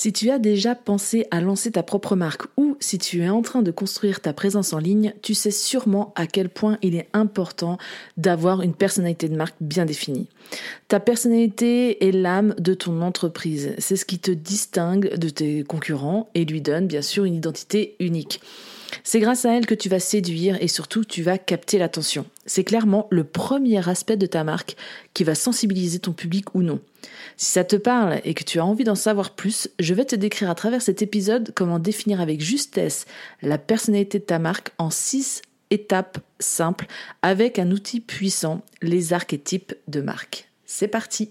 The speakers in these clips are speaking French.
Si tu as déjà pensé à lancer ta propre marque ou si tu es en train de construire ta présence en ligne, tu sais sûrement à quel point il est important d'avoir une personnalité de marque bien définie. Ta personnalité est l'âme de ton entreprise. C'est ce qui te distingue de tes concurrents et lui donne bien sûr une identité unique. C'est grâce à elle que tu vas séduire et surtout tu vas capter l'attention. C'est clairement le premier aspect de ta marque qui va sensibiliser ton public ou non. Si ça te parle et que tu as envie d'en savoir plus, je vais te décrire à travers cet épisode comment définir avec justesse la personnalité de ta marque en six étapes simples avec un outil puissant, les archétypes de marque. C'est parti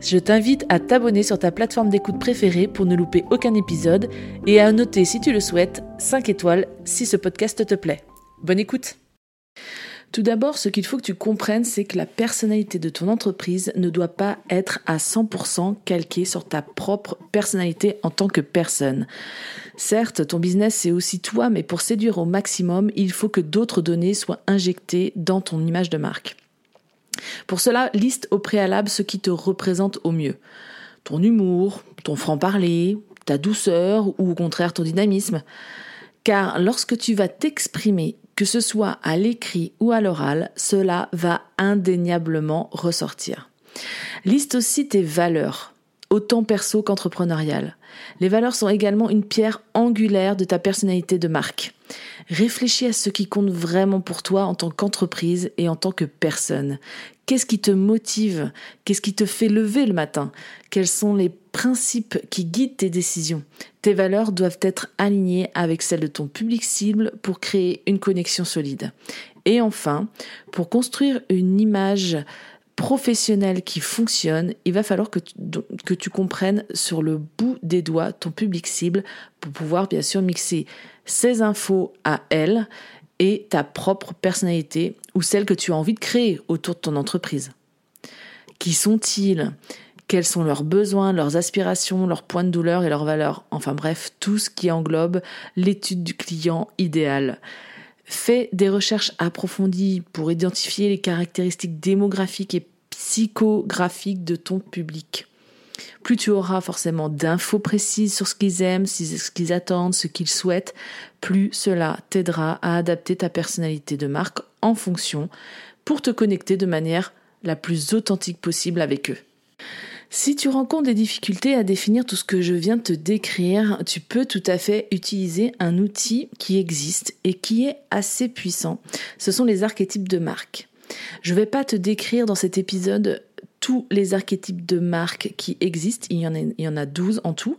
je t'invite à t'abonner sur ta plateforme d'écoute préférée pour ne louper aucun épisode et à noter si tu le souhaites 5 étoiles si ce podcast te plaît. Bonne écoute tout d'abord, ce qu'il faut que tu comprennes, c'est que la personnalité de ton entreprise ne doit pas être à 100% calquée sur ta propre personnalité en tant que personne. Certes, ton business, c'est aussi toi, mais pour séduire au maximum, il faut que d'autres données soient injectées dans ton image de marque. Pour cela, liste au préalable ce qui te représente au mieux. Ton humour, ton franc-parler, ta douceur ou au contraire ton dynamisme. Car lorsque tu vas t'exprimer, que ce soit à l'écrit ou à l'oral, cela va indéniablement ressortir. Liste aussi tes valeurs, autant perso qu'entrepreneuriales. Les valeurs sont également une pierre angulaire de ta personnalité de marque. Réfléchis à ce qui compte vraiment pour toi en tant qu'entreprise et en tant que personne. Qu'est-ce qui te motive? Qu'est-ce qui te fait lever le matin? Quels sont les principes qui guident tes décisions? Tes valeurs doivent être alignées avec celles de ton public cible pour créer une connexion solide. Et enfin, pour construire une image professionnelle qui fonctionne, il va falloir que tu, que tu comprennes sur le bout des doigts ton public cible pour pouvoir bien sûr mixer ces infos à elle et ta propre personnalité ou celle que tu as envie de créer autour de ton entreprise. Qui sont-ils? Quels sont leurs besoins, leurs aspirations, leurs points de douleur et leurs valeurs? Enfin bref, tout ce qui englobe l'étude du client idéal. Fais des recherches approfondies pour identifier les caractéristiques démographiques et psychographiques de ton public. Plus tu auras forcément d'infos précises sur ce qu'ils aiment, ce qu'ils attendent, ce qu'ils souhaitent, plus cela t'aidera à adapter ta personnalité de marque en fonction pour te connecter de manière la plus authentique possible avec eux. Si tu rencontres des difficultés à définir tout ce que je viens de te décrire, tu peux tout à fait utiliser un outil qui existe et qui est assez puissant. Ce sont les archétypes de marque. Je ne vais pas te décrire dans cet épisode tous les archétypes de marque qui existent. Il y, en a, il en a 12 en tout.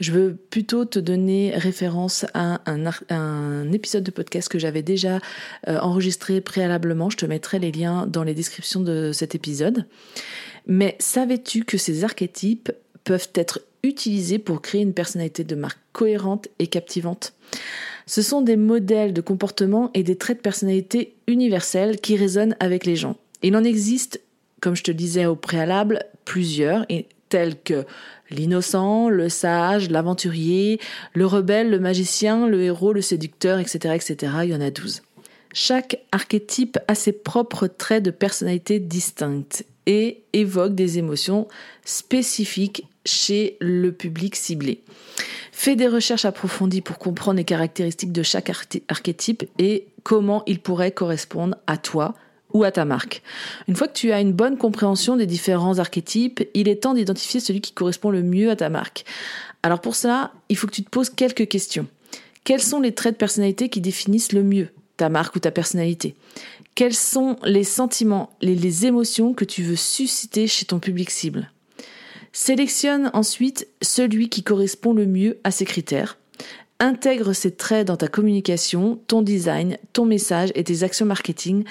Je veux plutôt te donner référence à un, un épisode de podcast que j'avais déjà euh, enregistré préalablement. Je te mettrai les liens dans les descriptions de cet épisode. Mais savais-tu que ces archétypes peuvent être utilisés pour créer une personnalité de marque cohérente et captivante? Ce sont des modèles de comportement et des traits de personnalité universels qui résonnent avec les gens. Il en existe comme je te disais au préalable, plusieurs, et tels que l'innocent, le sage, l'aventurier, le rebelle, le magicien, le héros, le séducteur, etc., etc. Il y en a douze. Chaque archétype a ses propres traits de personnalité distincts et évoque des émotions spécifiques chez le public ciblé. Fais des recherches approfondies pour comprendre les caractéristiques de chaque archétype et comment il pourrait correspondre à toi, ou à ta marque. Une fois que tu as une bonne compréhension des différents archétypes, il est temps d'identifier celui qui correspond le mieux à ta marque. Alors pour ça, il faut que tu te poses quelques questions. Quels sont les traits de personnalité qui définissent le mieux ta marque ou ta personnalité? Quels sont les sentiments, les, les émotions que tu veux susciter chez ton public cible? Sélectionne ensuite celui qui correspond le mieux à ces critères. Intègre ces traits dans ta communication, ton design, ton message et tes actions marketing.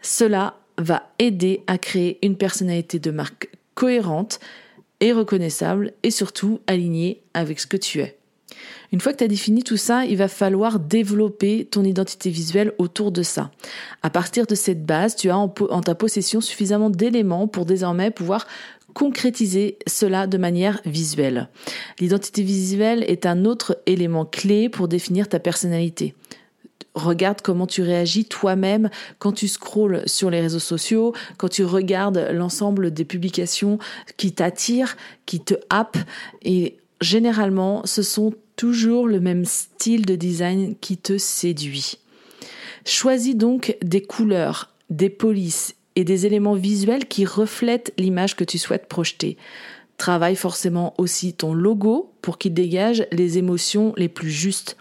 Cela va aider à créer une personnalité de marque cohérente et reconnaissable et surtout alignée avec ce que tu es. Une fois que tu as défini tout ça, il va falloir développer ton identité visuelle autour de ça. À partir de cette base, tu as en, ta possession suffisamment d'éléments pour désormais pouvoir concrétiser cela de manière visuelle. L'identité visuelle est un autre élément clé pour définir ta personnalité. Regarde comment tu réagis toi-même quand tu scrolles sur les réseaux sociaux, quand tu regardes l'ensemble des publications qui t'attirent, qui te happent. Et généralement, ce sont toujours le même style de design qui te séduit. Choisis donc des couleurs, des polices et des éléments visuels qui reflètent l'image que tu souhaites projeter. Travaille forcément aussi ton logo pour qu'il dégage les émotions les plus justes.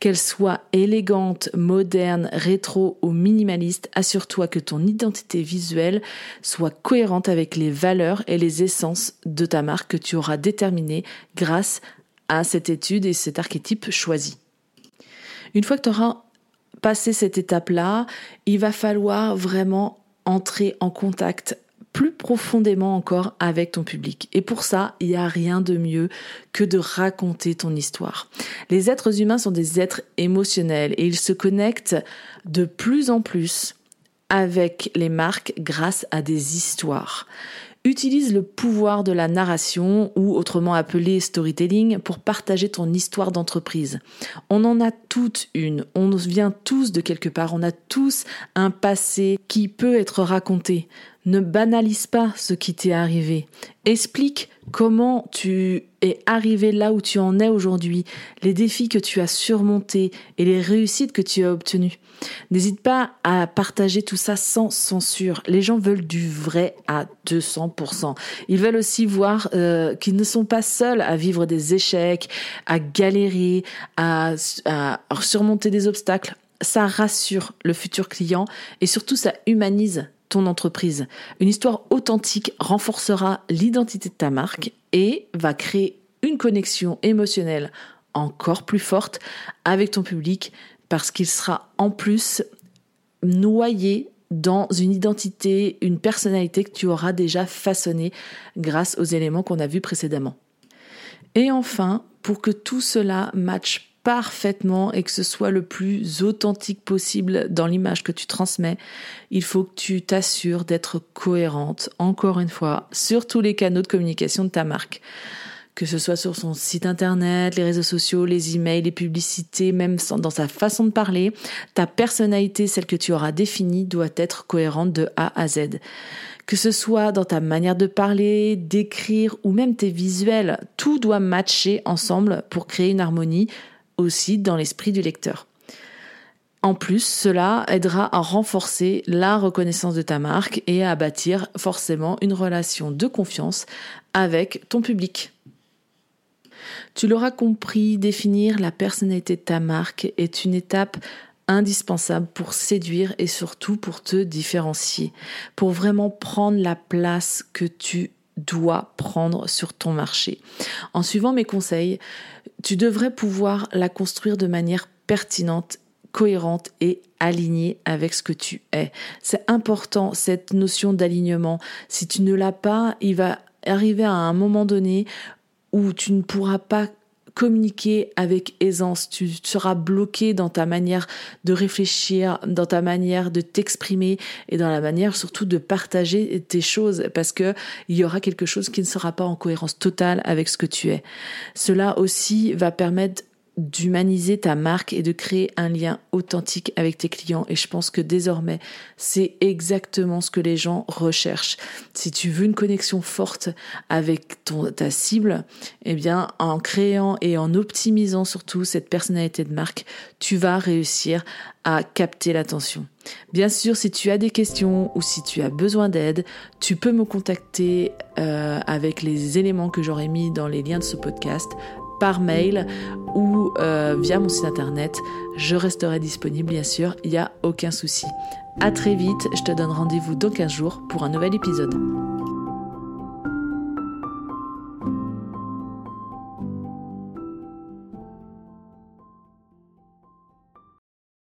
Qu'elle soit élégante, moderne, rétro ou minimaliste, assure-toi que ton identité visuelle soit cohérente avec les valeurs et les essences de ta marque que tu auras déterminées grâce à cette étude et cet archétype choisi. Une fois que tu auras passé cette étape-là, il va falloir vraiment entrer en contact plus profondément encore avec ton public. Et pour ça, il n'y a rien de mieux que de raconter ton histoire. Les êtres humains sont des êtres émotionnels et ils se connectent de plus en plus avec les marques grâce à des histoires utilise le pouvoir de la narration ou autrement appelé storytelling pour partager ton histoire d'entreprise. On en a toute une, on vient tous de quelque part, on a tous un passé qui peut être raconté. Ne banalise pas ce qui t'est arrivé. Explique comment tu es arrivé là où tu en es aujourd'hui, les défis que tu as surmontés et les réussites que tu as obtenues. N'hésite pas à partager tout ça sans censure. Les gens veulent du vrai à 200%. Ils veulent aussi voir euh, qu'ils ne sont pas seuls à vivre des échecs, à galérer, à, à surmonter des obstacles. Ça rassure le futur client et surtout ça humanise ton entreprise. Une histoire authentique renforcera l'identité de ta marque et va créer une connexion émotionnelle encore plus forte avec ton public parce qu'il sera en plus noyé dans une identité, une personnalité que tu auras déjà façonnée grâce aux éléments qu'on a vus précédemment. Et enfin, pour que tout cela matche parfaitement et que ce soit le plus authentique possible dans l'image que tu transmets, il faut que tu t'assures d'être cohérente, encore une fois, sur tous les canaux de communication de ta marque. Que ce soit sur son site internet, les réseaux sociaux, les emails, les publicités, même dans sa façon de parler, ta personnalité, celle que tu auras définie, doit être cohérente de A à Z que ce soit dans ta manière de parler, d'écrire ou même tes visuels, tout doit matcher ensemble pour créer une harmonie aussi dans l'esprit du lecteur. En plus, cela aidera à renforcer la reconnaissance de ta marque et à bâtir forcément une relation de confiance avec ton public. Tu l'auras compris, définir la personnalité de ta marque est une étape indispensable pour séduire et surtout pour te différencier, pour vraiment prendre la place que tu dois prendre sur ton marché. En suivant mes conseils, tu devrais pouvoir la construire de manière pertinente cohérente et alignée avec ce que tu es. C'est important cette notion d'alignement. Si tu ne l'as pas, il va arriver à un moment donné où tu ne pourras pas communiquer avec aisance, tu seras bloqué dans ta manière de réfléchir, dans ta manière de t'exprimer et dans la manière surtout de partager tes choses parce que il y aura quelque chose qui ne sera pas en cohérence totale avec ce que tu es. Cela aussi va permettre d'humaniser ta marque et de créer un lien authentique avec tes clients. Et je pense que désormais, c'est exactement ce que les gens recherchent. Si tu veux une connexion forte avec ton, ta cible, eh bien, en créant et en optimisant surtout cette personnalité de marque, tu vas réussir à capter l'attention. Bien sûr, si tu as des questions ou si tu as besoin d'aide, tu peux me contacter euh, avec les éléments que j'aurai mis dans les liens de ce podcast par mail ou euh, via mon site internet. Je resterai disponible bien sûr, il n'y a aucun souci. À très vite, je te donne rendez-vous dans 15 jours pour un nouvel épisode.